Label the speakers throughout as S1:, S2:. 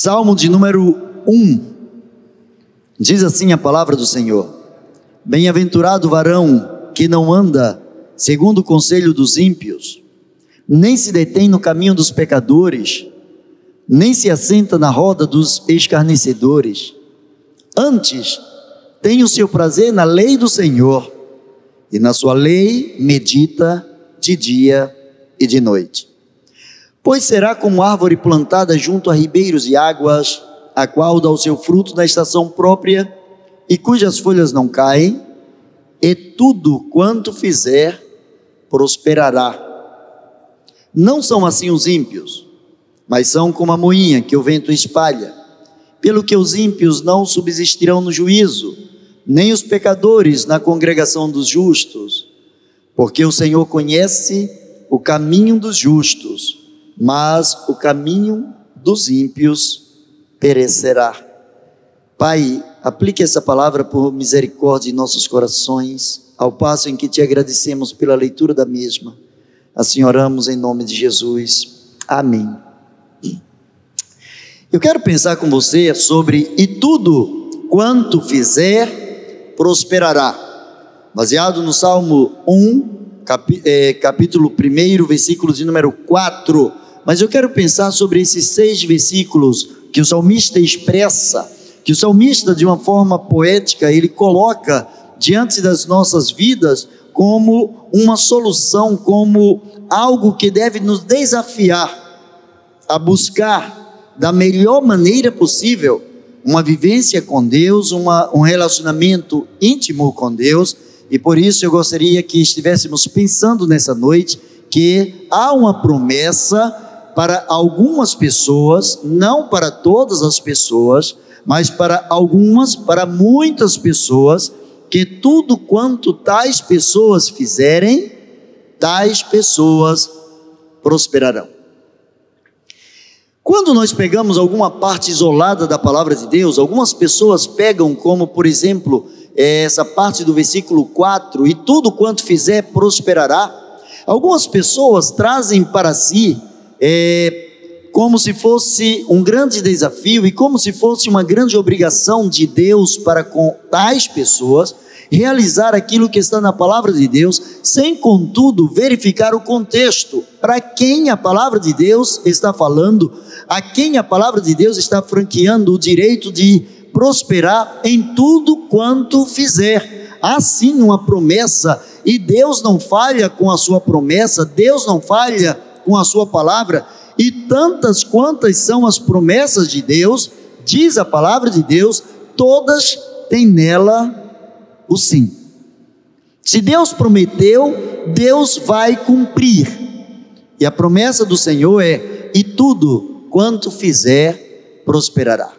S1: Salmo de número 1. Diz assim a palavra do Senhor: Bem-aventurado varão que não anda segundo o conselho dos ímpios, nem se detém no caminho dos pecadores, nem se assenta na roda dos escarnecedores. Antes, tem o seu prazer na lei do Senhor, e na sua lei medita de dia e de noite. Pois será como árvore plantada junto a ribeiros e águas, a qual dá o seu fruto na estação própria, e cujas folhas não caem, e tudo quanto fizer prosperará. Não são assim os ímpios, mas são como a moinha que o vento espalha. Pelo que os ímpios não subsistirão no juízo, nem os pecadores na congregação dos justos, porque o Senhor conhece o caminho dos justos, mas o caminho dos ímpios perecerá. Pai, aplique essa palavra por misericórdia em nossos corações, ao passo em que te agradecemos pela leitura da mesma. Assim oramos em nome de Jesus. Amém. Eu quero pensar com você sobre e tudo quanto fizer prosperará. Baseado no Salmo 1, é, capítulo 1, versículo de número 4. Mas eu quero pensar sobre esses seis versículos que o salmista expressa, que o salmista, de uma forma poética, ele coloca diante das nossas vidas como uma solução, como algo que deve nos desafiar a buscar da melhor maneira possível uma vivência com Deus, uma, um relacionamento íntimo com Deus. E por isso eu gostaria que estivéssemos pensando nessa noite que há uma promessa para algumas pessoas, não para todas as pessoas, mas para algumas, para muitas pessoas, que tudo quanto tais pessoas fizerem, tais pessoas prosperarão. Quando nós pegamos alguma parte isolada da palavra de Deus, algumas pessoas pegam como, por exemplo, é, essa parte do versículo 4, e tudo quanto fizer prosperará. Algumas pessoas trazem para si é, como se fosse um grande desafio e como se fosse uma grande obrigação de Deus para com tais pessoas realizar aquilo que está na palavra de Deus, sem contudo verificar o contexto, para quem a palavra de Deus está falando, a quem a palavra de Deus está franqueando o direito de prosperar em tudo quanto fizer. Há sim uma promessa, e Deus não falha com a sua promessa, Deus não falha com a sua palavra, e tantas quantas são as promessas de Deus, diz a palavra de Deus, todas têm nela o sim. Se Deus prometeu, Deus vai cumprir. E a promessa do Senhor é: e tudo quanto fizer prosperará.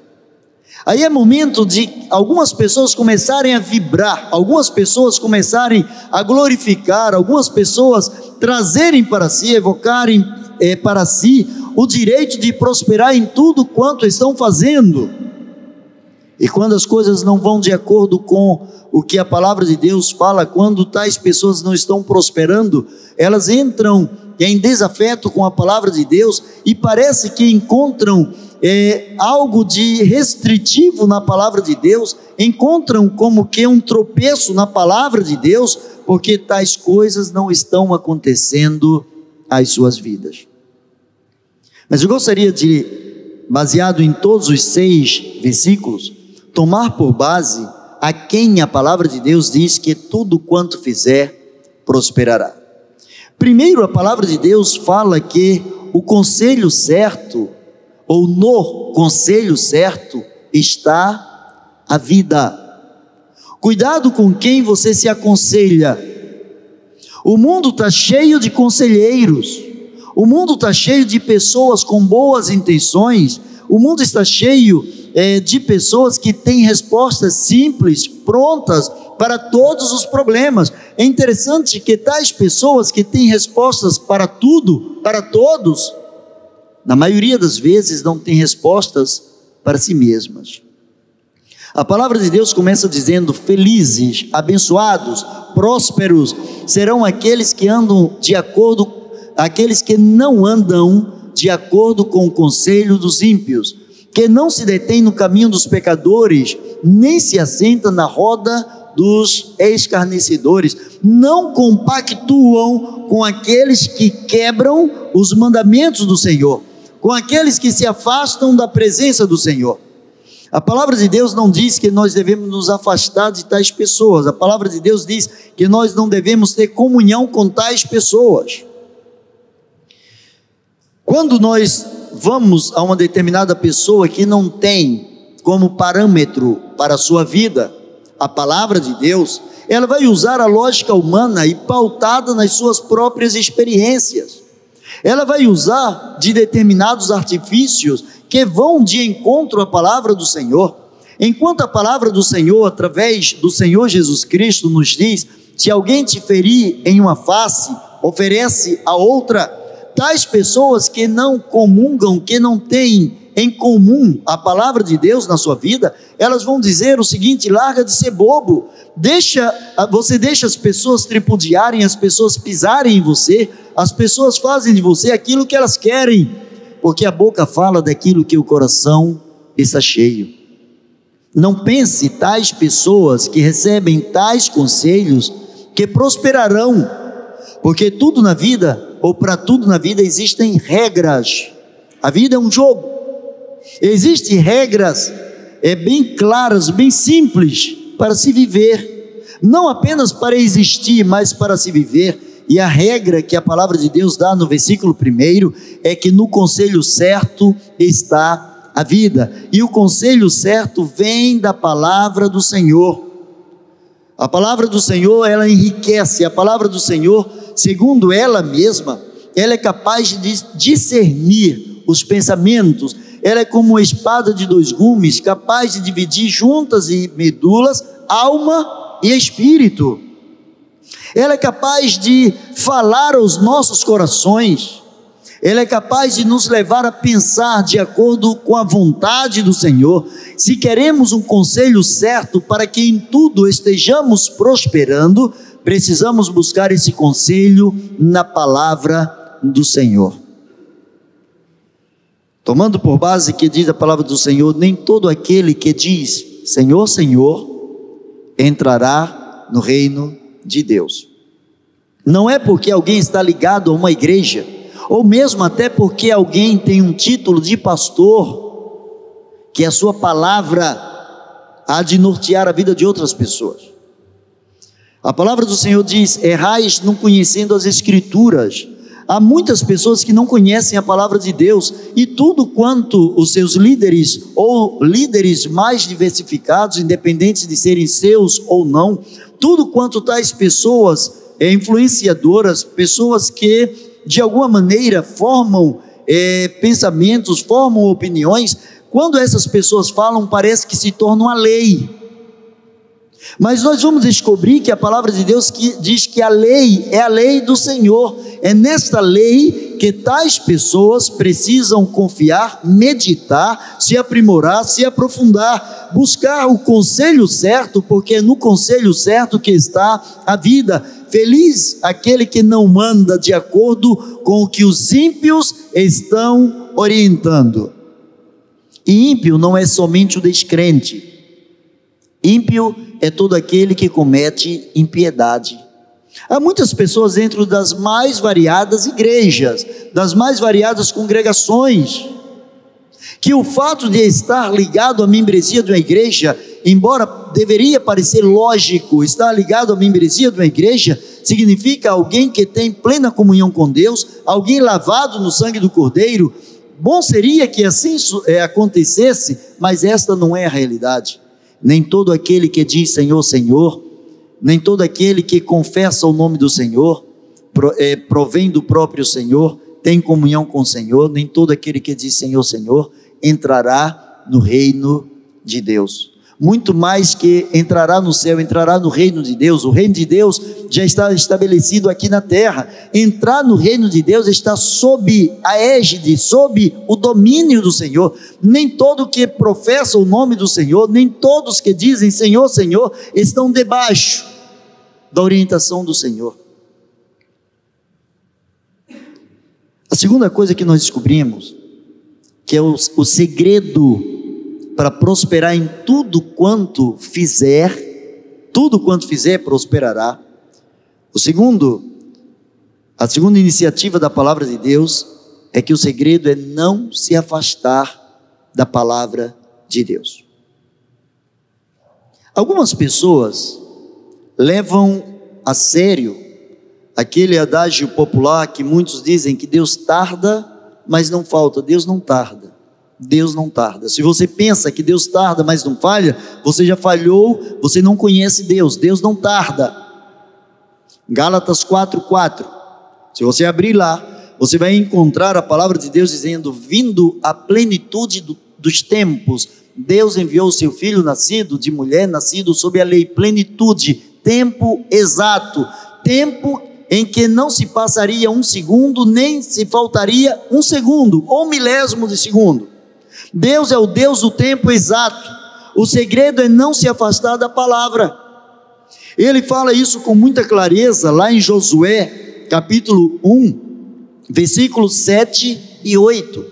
S1: Aí é momento de algumas pessoas começarem a vibrar, algumas pessoas começarem a glorificar, algumas pessoas trazerem para si, evocarem é, para si o direito de prosperar em tudo quanto estão fazendo. E quando as coisas não vão de acordo com o que a palavra de Deus fala, quando tais pessoas não estão prosperando, elas entram em desafeto com a palavra de Deus e parece que encontram é, algo de restritivo na palavra de Deus, encontram como que um tropeço na palavra de Deus, porque tais coisas não estão acontecendo às suas vidas. Mas eu gostaria de, baseado em todos os seis versículos, tomar por base a quem a palavra de Deus diz que tudo quanto fizer prosperará. Primeiro, a palavra de Deus fala que o conselho certo ou no conselho certo está a vida. Cuidado com quem você se aconselha. O mundo está cheio de conselheiros, o mundo está cheio de pessoas com boas intenções, o mundo está cheio é, de pessoas que têm respostas simples, prontas para todos os problemas. É interessante que tais pessoas que têm respostas para tudo, para todos, na maioria das vezes, não têm respostas para si mesmas. A palavra de Deus começa dizendo: felizes, abençoados, prósperos serão aqueles que andam de acordo, aqueles que não andam de acordo com o conselho dos ímpios, que não se detém no caminho dos pecadores, nem se assenta na roda dos escarnecedores, não compactuam com aqueles que quebram os mandamentos do Senhor, com aqueles que se afastam da presença do Senhor. A palavra de Deus não diz que nós devemos nos afastar de tais pessoas. A palavra de Deus diz que nós não devemos ter comunhão com tais pessoas. Quando nós vamos a uma determinada pessoa que não tem como parâmetro para a sua vida a palavra de Deus, ela vai usar a lógica humana e pautada nas suas próprias experiências. Ela vai usar de determinados artifícios que vão de encontro à palavra do Senhor. Enquanto a palavra do Senhor, através do Senhor Jesus Cristo, nos diz: se alguém te ferir em uma face, oferece a outra. Tais pessoas que não comungam, que não têm em comum a palavra de Deus na sua vida, elas vão dizer o seguinte: larga de ser bobo, deixa, você deixa as pessoas tripudiarem, as pessoas pisarem em você, as pessoas fazem de você aquilo que elas querem, porque a boca fala daquilo que o coração está cheio. Não pense tais pessoas que recebem tais conselhos que prosperarão, porque tudo na vida, ou para tudo na vida, existem regras. A vida é um jogo. Existem regras é, bem claras, bem simples para se viver, não apenas para existir, mas para se viver. E a regra que a palavra de Deus dá no versículo 1 é que no conselho certo está a vida, e o conselho certo vem da palavra do Senhor. A palavra do Senhor, ela enriquece, a palavra do Senhor, segundo ela mesma, ela é capaz de discernir os pensamentos, ela é como uma espada de dois gumes, capaz de dividir juntas e medulas, alma e espírito. Ela é capaz de falar aos nossos corações. Ela é capaz de nos levar a pensar de acordo com a vontade do Senhor. Se queremos um conselho certo para que em tudo estejamos prosperando, precisamos buscar esse conselho na palavra do Senhor. Tomando por base que diz a palavra do Senhor: nem todo aquele que diz Senhor, Senhor, entrará no reino de Deus. Não é porque alguém está ligado a uma igreja, ou mesmo até porque alguém tem um título de pastor, que a sua palavra há de nortear a vida de outras pessoas. A palavra do Senhor diz: errais não conhecendo as Escrituras, Há muitas pessoas que não conhecem a palavra de Deus e tudo quanto os seus líderes ou líderes mais diversificados, independentes de serem seus ou não, tudo quanto tais pessoas é, influenciadoras, pessoas que de alguma maneira formam é, pensamentos, formam opiniões, quando essas pessoas falam, parece que se torna uma lei. Mas nós vamos descobrir que a palavra de Deus que diz que a lei é a lei do Senhor. É nesta lei que tais pessoas precisam confiar, meditar, se aprimorar, se aprofundar, buscar o conselho certo, porque é no conselho certo que está a vida. Feliz aquele que não manda de acordo com o que os ímpios estão orientando. E ímpio não é somente o descrente. Ímpio é todo aquele que comete impiedade. Há muitas pessoas dentro das mais variadas igrejas, das mais variadas congregações, que o fato de estar ligado à membresia de uma igreja, embora deveria parecer lógico, estar ligado à membresia de uma igreja, significa alguém que tem plena comunhão com Deus, alguém lavado no sangue do Cordeiro. Bom seria que assim é, acontecesse, mas esta não é a realidade. Nem todo aquele que diz Senhor, Senhor, nem todo aquele que confessa o nome do Senhor, é, provém do próprio Senhor, tem comunhão com o Senhor, nem todo aquele que diz Senhor, Senhor, entrará no reino de Deus muito mais que entrará no céu, entrará no reino de Deus. O reino de Deus já está estabelecido aqui na terra. Entrar no reino de Deus está sob a égide, sob o domínio do Senhor. Nem todo que professa o nome do Senhor, nem todos que dizem Senhor, Senhor, estão debaixo da orientação do Senhor. A segunda coisa que nós descobrimos que é o, o segredo para prosperar em tudo quanto fizer, tudo quanto fizer prosperará. O segundo, a segunda iniciativa da palavra de Deus é que o segredo é não se afastar da palavra de Deus. Algumas pessoas levam a sério aquele adágio popular que muitos dizem que Deus tarda mas não falta. Deus não tarda. Deus não tarda. Se você pensa que Deus tarda, mas não falha, você já falhou, você não conhece Deus. Deus não tarda. Gálatas 4:4. Se você abrir lá, você vai encontrar a palavra de Deus dizendo: "Vindo a plenitude do, dos tempos, Deus enviou o seu filho nascido de mulher, nascido sob a lei, plenitude, tempo exato, tempo em que não se passaria um segundo, nem se faltaria um segundo, ou milésimo de segundo. Deus é o Deus do tempo exato. O segredo é não se afastar da palavra. Ele fala isso com muita clareza lá em Josué, capítulo 1, versículos 7 e 8.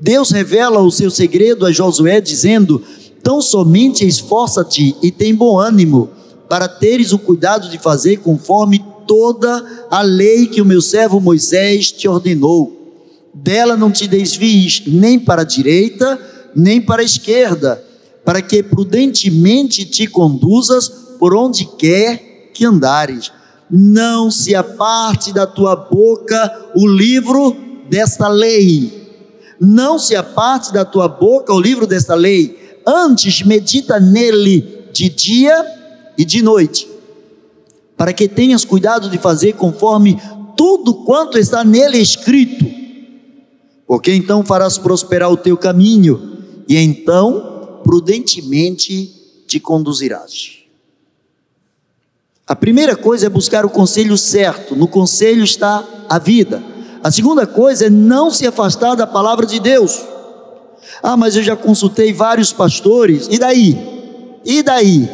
S1: Deus revela o seu segredo a Josué, dizendo: Tão somente esforça-te e tem bom ânimo, para teres o cuidado de fazer conforme toda a lei que o meu servo Moisés te ordenou. Dela não te desvies nem para a direita, nem para a esquerda, para que prudentemente te conduzas por onde quer que andares. Não se aparte da tua boca o livro desta lei. Não se aparte da tua boca o livro desta lei. Antes medita nele de dia e de noite para que tenhas cuidado de fazer conforme tudo quanto está nele escrito, porque então farás prosperar o teu caminho, e então prudentemente te conduzirás. A primeira coisa é buscar o conselho certo, no conselho está a vida. A segunda coisa é não se afastar da palavra de Deus. Ah, mas eu já consultei vários pastores, e daí? E daí?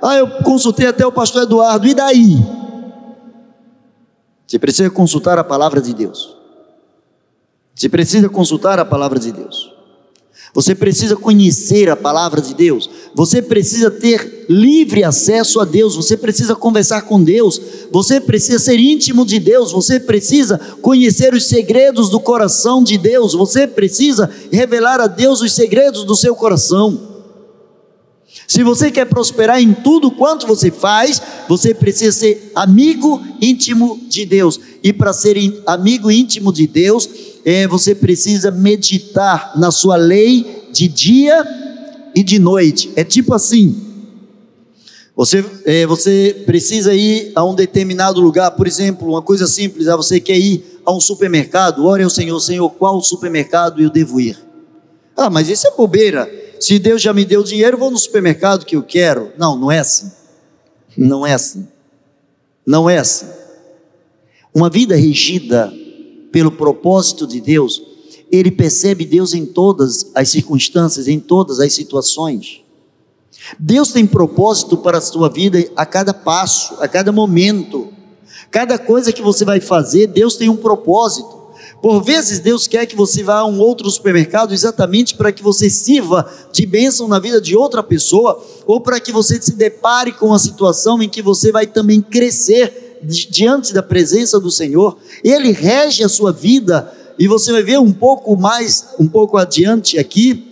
S1: Ah, eu consultei até o pastor Eduardo, e daí? Você precisa consultar a palavra de Deus. Você precisa consultar a palavra de Deus. Você precisa conhecer a palavra de Deus. Você precisa ter livre acesso a Deus. Você precisa conversar com Deus. Você precisa ser íntimo de Deus. Você precisa conhecer os segredos do coração de Deus. Você precisa revelar a Deus os segredos do seu coração. Se você quer prosperar em tudo quanto você faz, você precisa ser amigo íntimo de Deus. E para ser amigo íntimo de Deus, é, você precisa meditar na sua lei de dia e de noite. É tipo assim. Você, é, você precisa ir a um determinado lugar, por exemplo, uma coisa simples, ah, você quer ir a um supermercado, ore ao Senhor, Senhor, qual supermercado eu devo ir? Ah, mas isso é bobeira. Se Deus já me deu dinheiro, vou no supermercado que eu quero. Não, não é assim. Não é assim. Não é assim. Uma vida regida pelo propósito de Deus, ele percebe Deus em todas as circunstâncias, em todas as situações. Deus tem propósito para a sua vida a cada passo, a cada momento. Cada coisa que você vai fazer, Deus tem um propósito. Por vezes Deus quer que você vá a um outro supermercado exatamente para que você sirva de bênção na vida de outra pessoa, ou para que você se depare com uma situação em que você vai também crescer diante da presença do Senhor. Ele rege a sua vida e você vai ver um pouco mais, um pouco adiante aqui,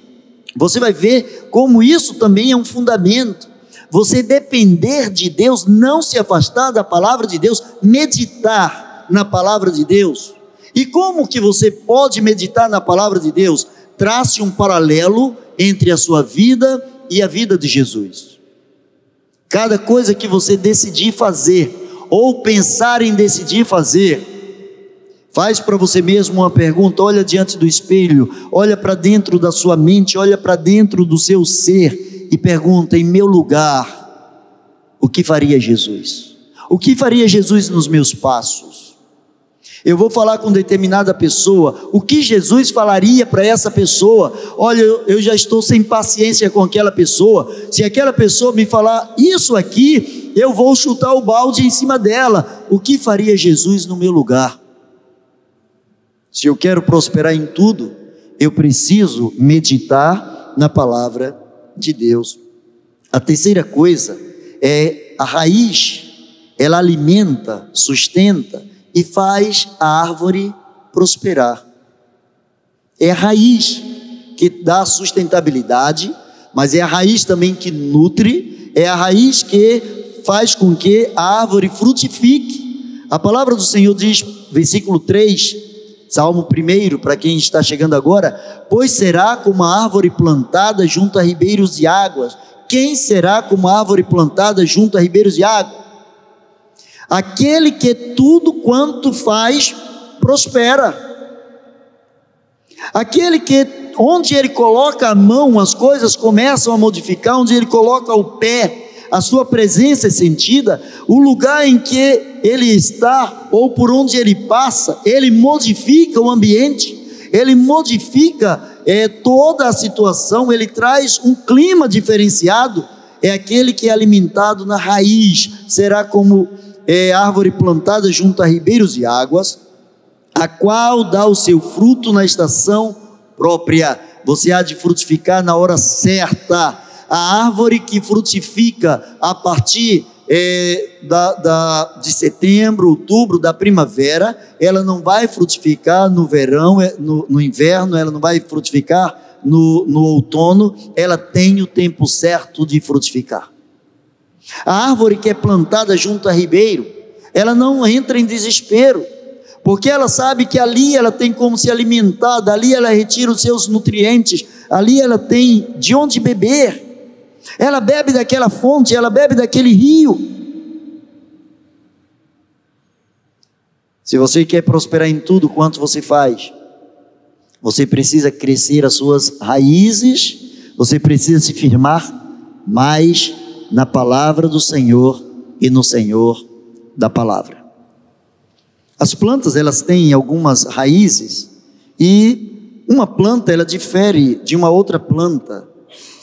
S1: você vai ver como isso também é um fundamento. Você depender de Deus, não se afastar da palavra de Deus, meditar na palavra de Deus e como que você pode meditar na palavra de Deus? Trace um paralelo entre a sua vida e a vida de Jesus. Cada coisa que você decidir fazer ou pensar em decidir fazer, faz para você mesmo uma pergunta, olha diante do espelho, olha para dentro da sua mente, olha para dentro do seu ser e pergunta: em meu lugar, o que faria Jesus? O que faria Jesus nos meus passos? Eu vou falar com determinada pessoa, o que Jesus falaria para essa pessoa? Olha, eu já estou sem paciência com aquela pessoa. Se aquela pessoa me falar isso aqui, eu vou chutar o balde em cima dela. O que faria Jesus no meu lugar? Se eu quero prosperar em tudo, eu preciso meditar na palavra de Deus. A terceira coisa é a raiz, ela alimenta, sustenta e faz a árvore prosperar. É a raiz que dá sustentabilidade, mas é a raiz também que nutre, é a raiz que faz com que a árvore frutifique. A palavra do Senhor diz, versículo 3, Salmo 1, para quem está chegando agora: Pois será como a árvore plantada junto a ribeiros de águas. Quem será como a árvore plantada junto a ribeiros de água? Aquele que tudo quanto faz prospera. Aquele que onde ele coloca a mão, as coisas começam a modificar, onde ele coloca o pé, a sua presença é sentida, o lugar em que ele está ou por onde ele passa, ele modifica o ambiente, ele modifica é, toda a situação, ele traz um clima diferenciado. É aquele que é alimentado na raiz, será como é, árvore plantada junto a ribeiros de águas, a qual dá o seu fruto na estação própria. Você há de frutificar na hora certa a árvore que frutifica a partir é, da, da, de setembro, outubro, da primavera, ela não vai frutificar no verão, é, no, no inverno, ela não vai frutificar no, no outono, ela tem o tempo certo de frutificar. A árvore que é plantada junto a ribeiro, ela não entra em desespero, porque ela sabe que ali ela tem como se alimentar, dali ela retira os seus nutrientes, ali ela tem de onde beber. Ela bebe daquela fonte, ela bebe daquele rio. Se você quer prosperar em tudo quanto você faz, você precisa crescer as suas raízes, você precisa se firmar mais na palavra do Senhor e no Senhor da palavra. As plantas, elas têm algumas raízes e uma planta ela difere de uma outra planta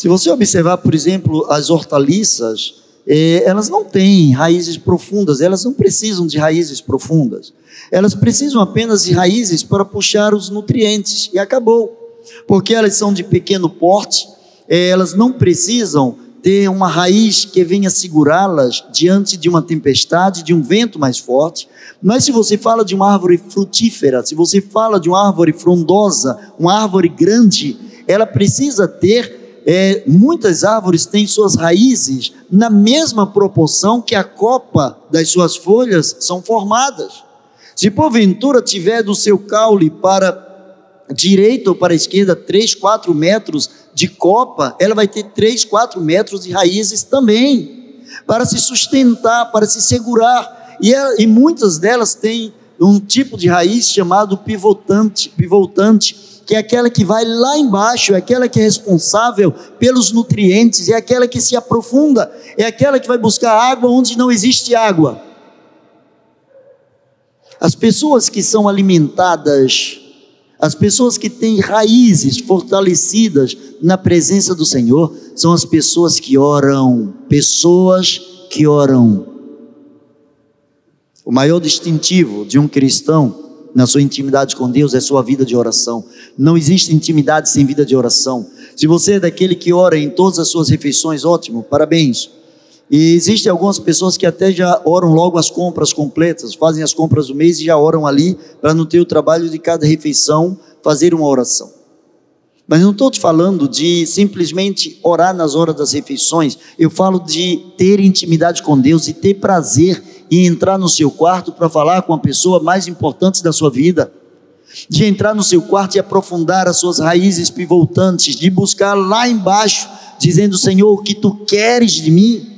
S1: se você observar, por exemplo, as hortaliças, eh, elas não têm raízes profundas, elas não precisam de raízes profundas. Elas precisam apenas de raízes para puxar os nutrientes e acabou. Porque elas são de pequeno porte, eh, elas não precisam ter uma raiz que venha segurá-las diante de uma tempestade, de um vento mais forte. Mas se você fala de uma árvore frutífera, se você fala de uma árvore frondosa, uma árvore grande, ela precisa ter é, muitas árvores têm suas raízes na mesma proporção que a copa das suas folhas são formadas. Se porventura tiver do seu caule para direita ou para a esquerda 3, 4 metros de copa, ela vai ter 3, 4 metros de raízes também, para se sustentar, para se segurar. E, ela, e muitas delas têm um tipo de raiz chamado pivotante, pivotante que é aquela que vai lá embaixo, é aquela que é responsável pelos nutrientes, é aquela que se aprofunda, é aquela que vai buscar água onde não existe água. As pessoas que são alimentadas, as pessoas que têm raízes fortalecidas na presença do Senhor, são as pessoas que oram, pessoas que oram. O maior distintivo de um cristão na sua intimidade com Deus é sua vida de oração. Não existe intimidade sem vida de oração. Se você é daquele que ora em todas as suas refeições, ótimo, parabéns. E existem algumas pessoas que até já oram logo as compras completas, fazem as compras do mês e já oram ali para não ter o trabalho de cada refeição fazer uma oração. Mas não estou te falando de simplesmente orar nas horas das refeições, eu falo de ter intimidade com Deus e ter prazer e entrar no seu quarto para falar com a pessoa mais importante da sua vida, de entrar no seu quarto e aprofundar as suas raízes pivotantes, de buscar lá embaixo, dizendo: Senhor, o que tu queres de mim?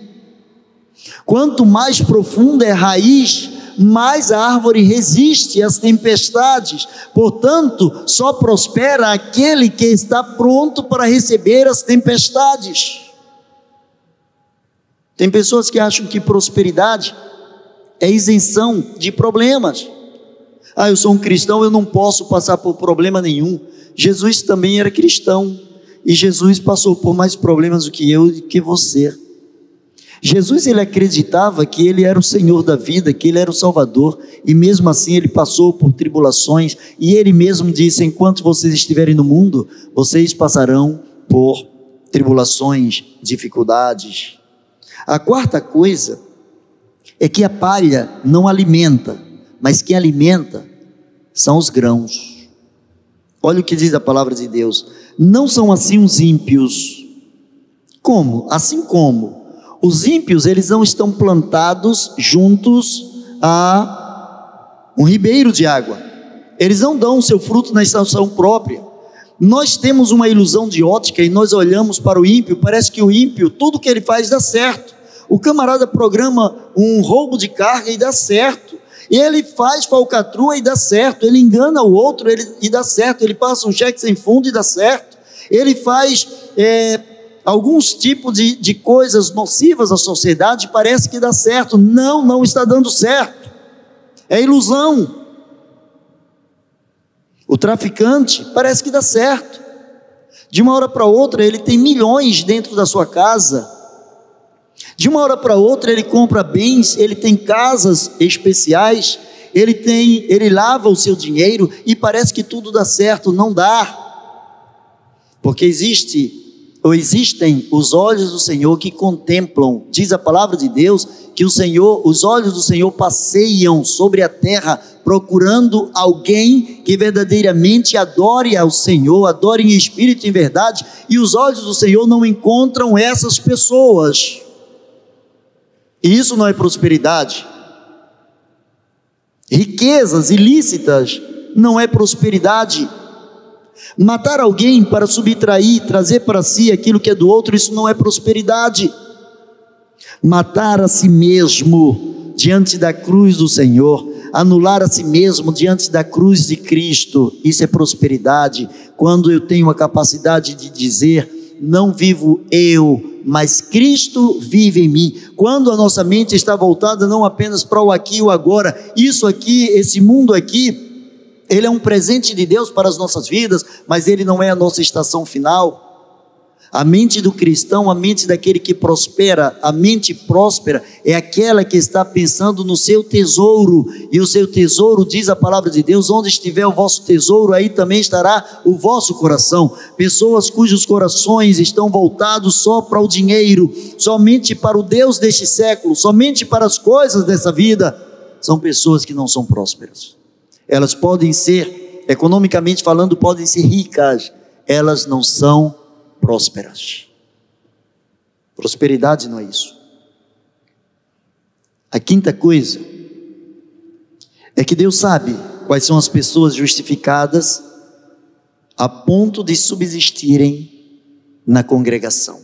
S1: Quanto mais profunda é a raiz, mais a árvore resiste às tempestades. Portanto, só prospera aquele que está pronto para receber as tempestades. Tem pessoas que acham que prosperidade é isenção de problemas. Ah, eu sou um cristão, eu não posso passar por problema nenhum. Jesus também era cristão e Jesus passou por mais problemas do que eu e que você. Jesus ele acreditava que ele era o Senhor da vida, que ele era o Salvador, e mesmo assim ele passou por tribulações, e ele mesmo disse: enquanto vocês estiverem no mundo, vocês passarão por tribulações, dificuldades. A quarta coisa é que a palha não alimenta, mas quem alimenta são os grãos. Olha o que diz a palavra de Deus: não são assim os ímpios. Como? Assim como os ímpios, eles não estão plantados juntos a um ribeiro de água. Eles não dão o seu fruto na estação própria. Nós temos uma ilusão de ótica e nós olhamos para o ímpio, parece que o ímpio, tudo que ele faz dá certo. O camarada programa um roubo de carga e dá certo. Ele faz falcatrua e dá certo. Ele engana o outro ele, e dá certo. Ele passa um cheque sem fundo e dá certo. Ele faz é, alguns tipos de, de coisas nocivas à sociedade, parece que dá certo. Não, não está dando certo. É ilusão. O traficante parece que dá certo. De uma hora para outra, ele tem milhões dentro da sua casa. De uma hora para outra, ele compra bens, ele tem casas especiais, ele tem, ele lava o seu dinheiro e parece que tudo dá certo, não dá. Porque existe ou existem os olhos do Senhor que contemplam, diz a palavra de Deus, que o Senhor, os olhos do Senhor passeiam sobre a terra procurando alguém que verdadeiramente adore ao Senhor, adore em espírito e em verdade, e os olhos do Senhor não encontram essas pessoas. E isso não é prosperidade. Riquezas ilícitas não é prosperidade. Matar alguém para subtrair, trazer para si aquilo que é do outro, isso não é prosperidade. Matar a si mesmo diante da cruz do Senhor, anular a si mesmo diante da cruz de Cristo, isso é prosperidade. Quando eu tenho a capacidade de dizer, não vivo eu, mas Cristo vive em mim. Quando a nossa mente está voltada não apenas para o aqui e o agora, isso aqui, esse mundo aqui, ele é um presente de Deus para as nossas vidas, mas ele não é a nossa estação final. A mente do cristão, a mente daquele que prospera, a mente próspera é aquela que está pensando no seu tesouro, e o seu tesouro, diz a palavra de Deus, onde estiver o vosso tesouro, aí também estará o vosso coração. Pessoas cujos corações estão voltados só para o dinheiro, somente para o Deus deste século, somente para as coisas dessa vida, são pessoas que não são prósperas. Elas podem ser, economicamente falando, podem ser ricas, elas não são prósperas. Prosperidade não é isso. A quinta coisa é que Deus sabe quais são as pessoas justificadas a ponto de subsistirem na congregação.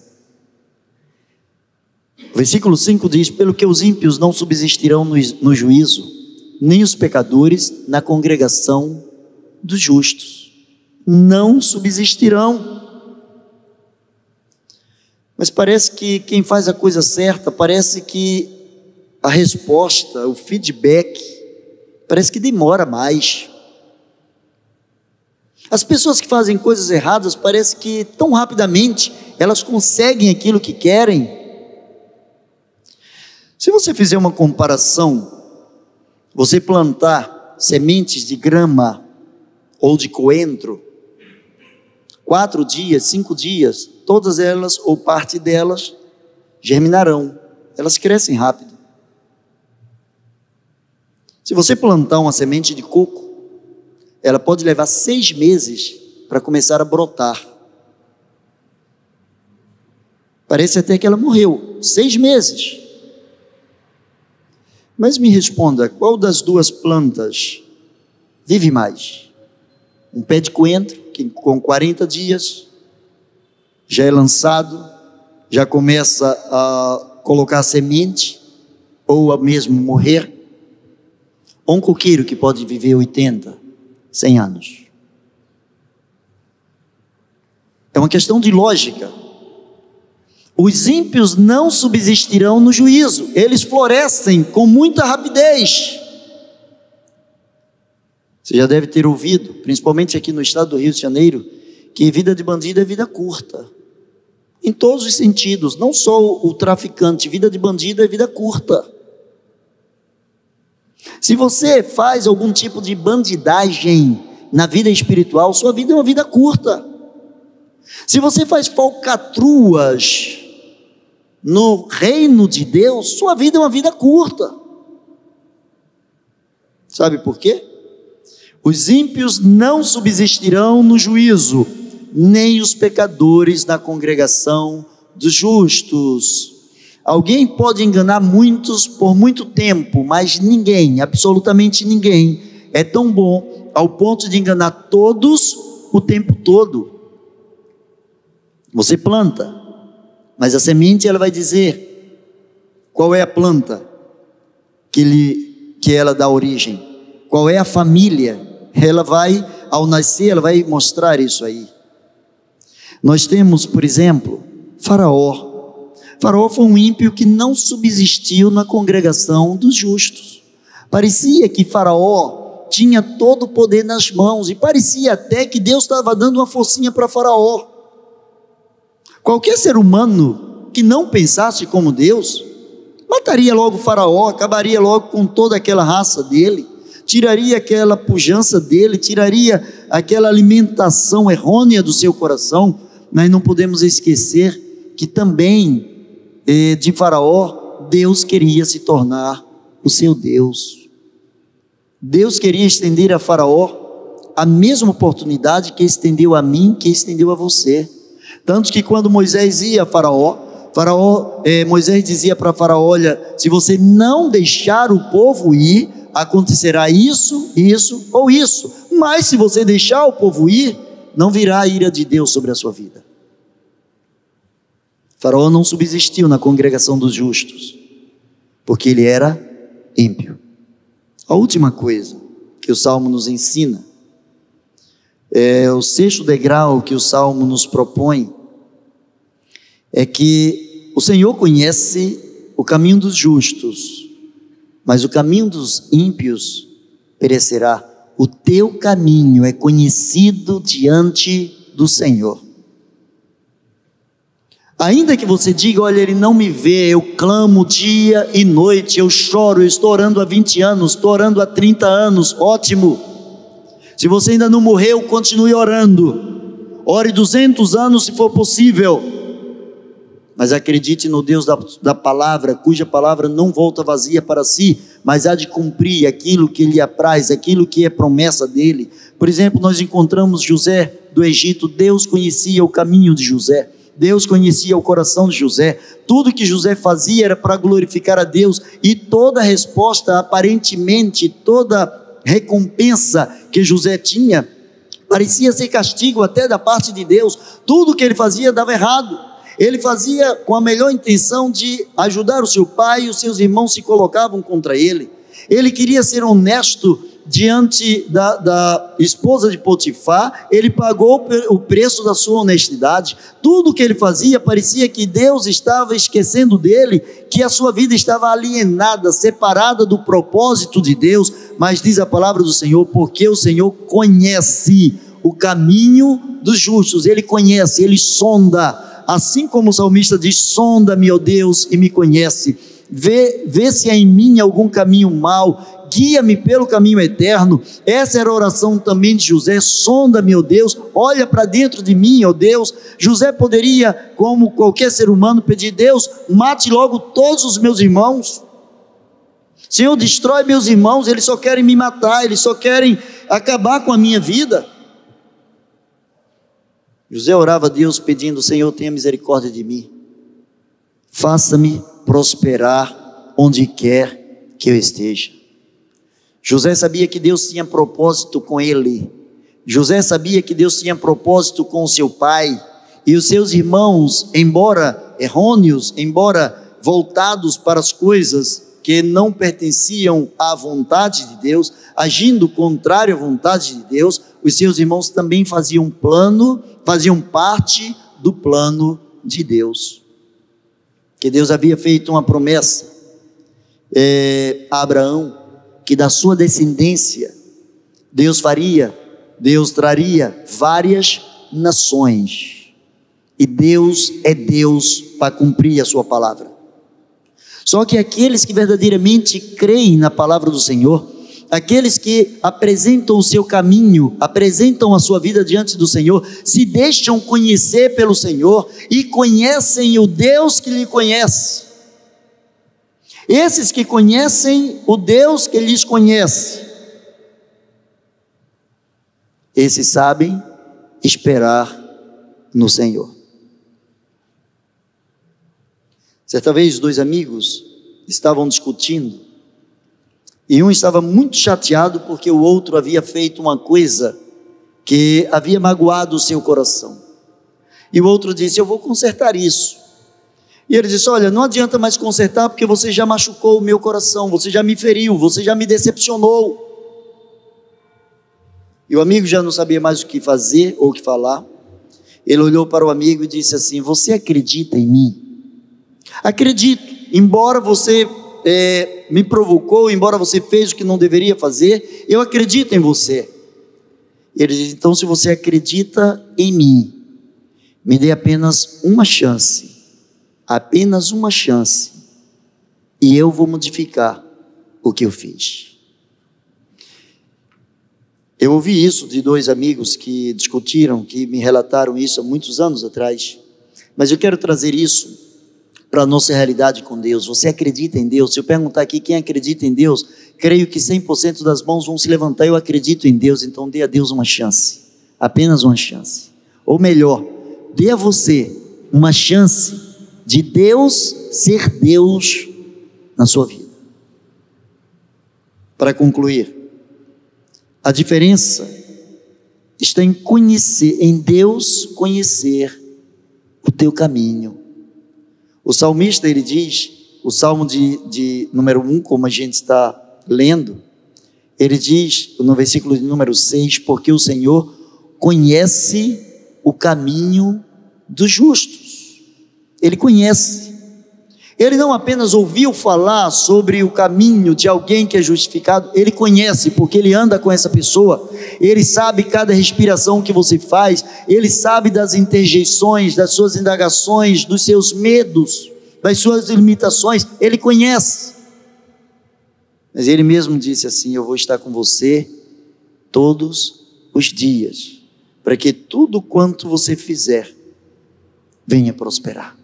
S1: O versículo 5 diz: Pelo que os ímpios não subsistirão no juízo, nem os pecadores na congregação dos justos. Não subsistirão. Mas parece que quem faz a coisa certa, parece que a resposta, o feedback, parece que demora mais. As pessoas que fazem coisas erradas, parece que tão rapidamente elas conseguem aquilo que querem. Se você fizer uma comparação você plantar sementes de grama ou de coentro, quatro dias, cinco dias, todas elas ou parte delas germinarão, elas crescem rápido. Se você plantar uma semente de coco, ela pode levar seis meses para começar a brotar. Parece até que ela morreu, seis meses. Mas me responda, qual das duas plantas vive mais? Um pé de coentro, que com 40 dias já é lançado, já começa a colocar semente, ou a mesmo morrer, um coqueiro que pode viver 80, 100 anos. É uma questão de lógica. Os ímpios não subsistirão no juízo, eles florescem com muita rapidez. Você já deve ter ouvido, principalmente aqui no estado do Rio de Janeiro, que vida de bandido é vida curta. em todos os sentidos, não só o traficante, vida de bandido é vida curta. Se você faz algum tipo de bandidagem na vida espiritual, sua vida é uma vida curta. Se você faz falcatruas no reino de Deus, sua vida é uma vida curta. Sabe por quê? Os ímpios não subsistirão no juízo, nem os pecadores na congregação dos justos. Alguém pode enganar muitos por muito tempo, mas ninguém, absolutamente ninguém, é tão bom ao ponto de enganar todos o tempo todo. Você planta, mas a semente ela vai dizer qual é a planta que, lhe, que ela dá origem, qual é a família. Ela vai, ao nascer, ela vai mostrar isso aí. Nós temos, por exemplo, Faraó. Faraó foi um ímpio que não subsistiu na congregação dos justos. Parecia que Faraó tinha todo o poder nas mãos e parecia até que Deus estava dando uma forcinha para Faraó. Qualquer ser humano que não pensasse como Deus, mataria logo Faraó, acabaria logo com toda aquela raça dele, tiraria aquela pujança dele, tiraria aquela alimentação errônea do seu coração, nós não podemos esquecer que também eh, de Faraó, Deus queria se tornar o seu Deus. Deus queria estender a Faraó a mesma oportunidade que estendeu a mim, que estendeu a você. Tanto que quando Moisés ia a Faraó, Faraó, eh, Moisés dizia para Faraó: Olha, se você não deixar o povo ir, acontecerá isso, isso ou isso. Mas se você deixar o povo ir, não virá a ira de Deus sobre a sua vida. Faraó não subsistiu na congregação dos justos, porque ele era ímpio. A última coisa que o salmo nos ensina é o sexto degrau que o salmo nos propõe é que o Senhor conhece o caminho dos justos, mas o caminho dos ímpios perecerá. O teu caminho é conhecido diante do Senhor. Ainda que você diga, olha, ele não me vê, eu clamo dia e noite, eu choro, eu estou orando há 20 anos, estou orando há 30 anos, ótimo. Se você ainda não morreu, continue orando. Ore 200 anos se for possível. Mas acredite no Deus da, da palavra, cuja palavra não volta vazia para si, mas há de cumprir aquilo que lhe apraz, aquilo que é promessa dele. Por exemplo, nós encontramos José do Egito, Deus conhecia o caminho de José. Deus conhecia o coração de José, tudo que José fazia era para glorificar a Deus, e toda resposta, aparentemente, toda recompensa que José tinha, parecia ser castigo até da parte de Deus, tudo que ele fazia dava errado. Ele fazia com a melhor intenção de ajudar o seu pai, e os seus irmãos se colocavam contra ele. Ele queria ser honesto diante da, da, esposa de Potifar, ele pagou o preço da sua honestidade. Tudo que ele fazia parecia que Deus estava esquecendo dele, que a sua vida estava alienada, separada do propósito de Deus. Mas diz a palavra do Senhor, porque o Senhor conhece o caminho dos justos, ele conhece, ele sonda. Assim como o salmista diz: sonda-me, ó Deus, e me conhece. Vê, vê se há em mim algum caminho mau guia-me pelo caminho eterno. Essa era a oração também de José: sonda-me, ó Deus, olha para dentro de mim, ó Deus. José poderia, como qualquer ser humano, pedir: Deus, mate logo todos os meus irmãos. Senhor, destrói meus irmãos, eles só querem me matar, eles só querem acabar com a minha vida. José orava a Deus pedindo: Senhor, tenha misericórdia de mim, faça-me prosperar onde quer que eu esteja. José sabia que Deus tinha propósito com ele. José sabia que Deus tinha propósito com o seu pai. E os seus irmãos, embora errôneos, embora voltados para as coisas que não pertenciam à vontade de Deus, agindo contrário à vontade de Deus, os seus irmãos também faziam plano, faziam parte do plano de Deus. Que Deus havia feito uma promessa é, a Abraão, que da sua descendência Deus faria, Deus traria várias nações. E Deus é Deus para cumprir a sua palavra. Só que aqueles que verdadeiramente creem na palavra do Senhor, aqueles que apresentam o seu caminho, apresentam a sua vida diante do Senhor, se deixam conhecer pelo Senhor e conhecem o Deus que lhe conhece. Esses que conhecem o Deus que lhes conhece, esses sabem esperar no Senhor. Certa vez, dois amigos estavam discutindo e um estava muito chateado porque o outro havia feito uma coisa que havia magoado o seu coração. E o outro disse: Eu vou consertar isso. E ele disse: Olha, não adianta mais consertar porque você já machucou o meu coração, você já me feriu, você já me decepcionou. E o amigo já não sabia mais o que fazer ou o que falar. Ele olhou para o amigo e disse assim: Você acredita em mim? Acredito, embora você é, me provocou, embora você fez o que não deveria fazer, eu acredito em você. Ele diz: Então, se você acredita em mim, me dê apenas uma chance apenas uma chance e eu vou modificar o que eu fiz. Eu ouvi isso de dois amigos que discutiram, que me relataram isso há muitos anos atrás, mas eu quero trazer isso para a nossa realidade com Deus. Você acredita em Deus? Se eu perguntar aqui quem acredita em Deus, creio que 100% das mãos vão se levantar. Eu acredito em Deus, então dê a Deus uma chance, apenas uma chance. Ou melhor, dê a você uma chance de Deus ser Deus na sua vida. Para concluir, a diferença está em conhecer, em Deus conhecer o teu caminho. O salmista ele diz, o salmo de, de número 1, como a gente está lendo, ele diz no versículo de número 6: Porque o Senhor conhece o caminho dos justos ele conhece. Ele não apenas ouviu falar sobre o caminho de alguém que é justificado, ele conhece, porque ele anda com essa pessoa, ele sabe cada respiração que você faz, ele sabe das interjeições, das suas indagações, dos seus medos, das suas limitações, ele conhece. Mas ele mesmo disse assim: Eu vou estar com você todos os dias, para que tudo quanto você fizer venha prosperar.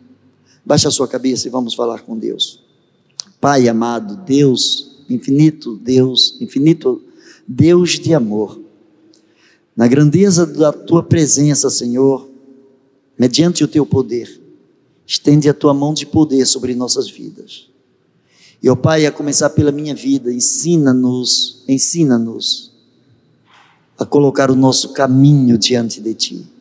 S1: Baixe a sua cabeça e vamos falar com Deus. Pai amado, Deus, infinito Deus, infinito Deus de amor, na grandeza da tua presença, Senhor, mediante o teu poder, estende a tua mão de poder sobre nossas vidas. E, ó Pai, a começar pela minha vida, ensina-nos, ensina-nos a colocar o nosso caminho diante de Ti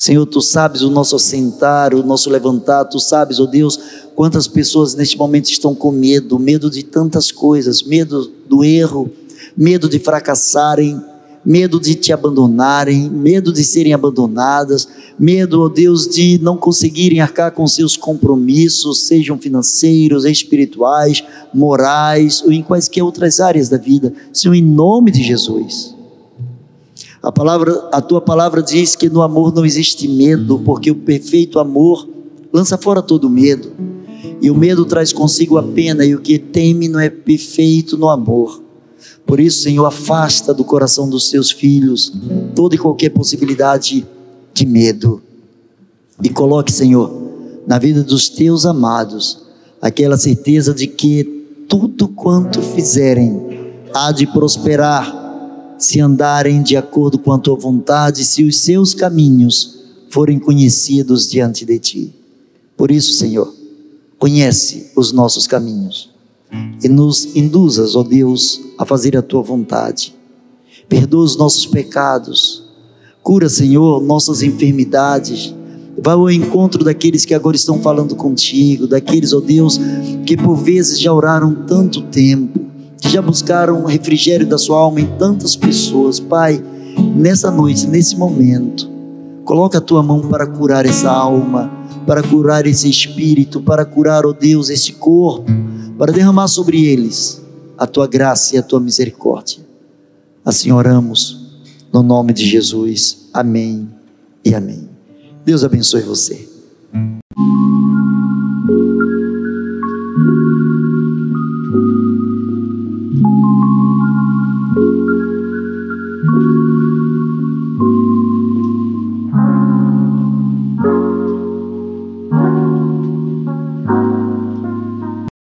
S1: Senhor, tu sabes o nosso sentar, o nosso levantar, tu sabes, ó oh Deus, quantas pessoas neste momento estão com medo, medo de tantas coisas, medo do erro, medo de fracassarem, medo de te abandonarem, medo de serem abandonadas, medo, ó oh Deus, de não conseguirem arcar com seus compromissos, sejam financeiros, espirituais, morais ou em quaisquer outras áreas da vida. Senhor, em nome de Jesus. A palavra, a tua palavra diz que no amor não existe medo, porque o perfeito amor lança fora todo medo. E o medo traz consigo a pena, e o que teme não é perfeito no amor. Por isso, Senhor, afasta do coração dos seus filhos toda e qualquer possibilidade de medo. E coloque, Senhor, na vida dos teus amados, aquela certeza de que tudo quanto fizerem há de prosperar se andarem de acordo com a tua vontade, se os seus caminhos forem conhecidos diante de ti. Por isso, Senhor, conhece os nossos caminhos e nos induzas, ó Deus, a fazer a tua vontade. Perdoa os nossos pecados, cura, Senhor, nossas enfermidades. Vá ao encontro daqueles que agora estão falando contigo, daqueles, ó Deus, que por vezes já oraram tanto tempo que já buscaram o refrigério da sua alma em tantas pessoas. Pai, nessa noite, nesse momento, coloca a tua mão para curar essa alma, para curar esse espírito, para curar, ó oh Deus, esse corpo, para derramar sobre eles a tua graça e a tua misericórdia. Assim oramos, no nome de Jesus. Amém e amém. Deus abençoe você.